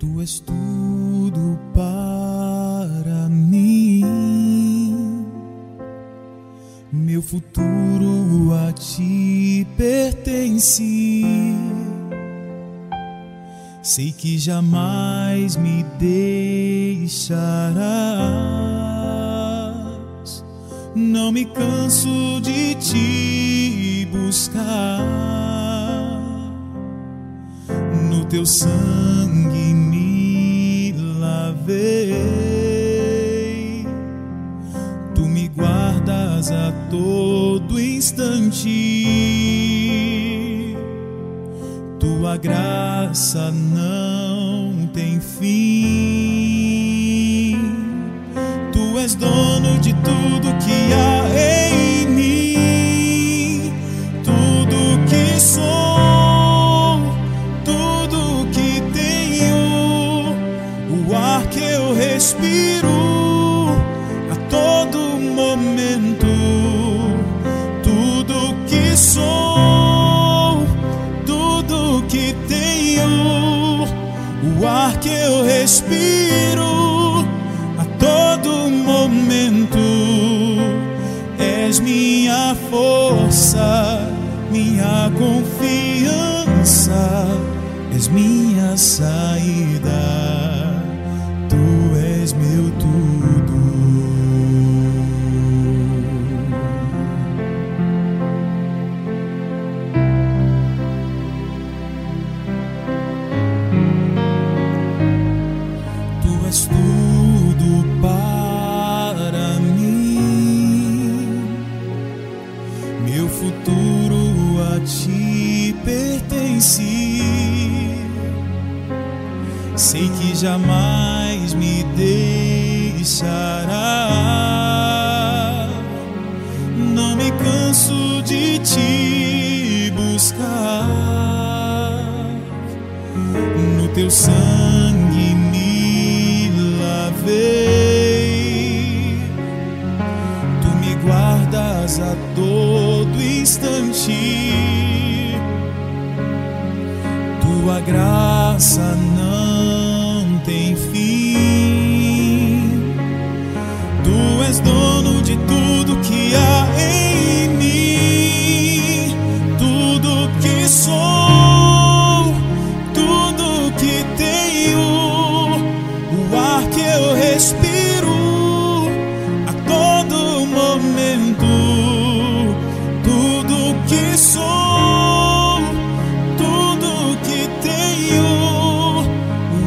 Tu és tudo para mim. Meu futuro a ti pertence. Sei que jamais me deixarás. Não me canso de te buscar. No teu sangue Tu me guardas a todo instante. Tua graça não tem fim. Tu és dono de tudo ar que eu respiro a todo momento. Tudo que sou, tudo que tenho, o ar que eu respiro a todo momento. És minha força, minha confiança, és minha saída. Sei que jamais me deixará. Não me canso de te buscar no teu sangue me lavei. Tu me guardas a todo instante. Tua graça não és dono de tudo que há em mim. Tudo que sou, tudo que tenho, o ar que eu respiro a todo momento. Tudo que sou, tudo que tenho,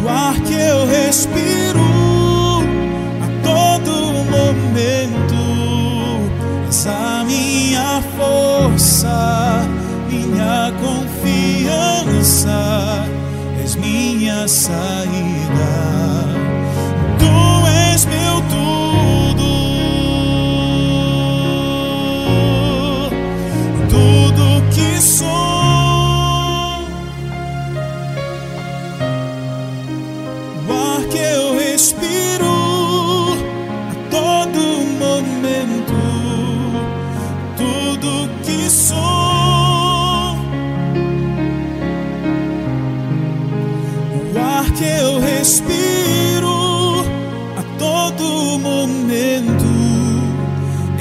o ar que eu respiro minha saída. Tu és meu tudo, que eu respiro a todo momento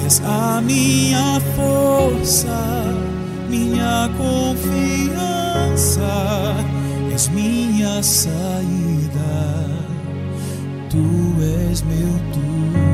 és a minha força, minha confiança, és minha saída. Tu és meu tudo.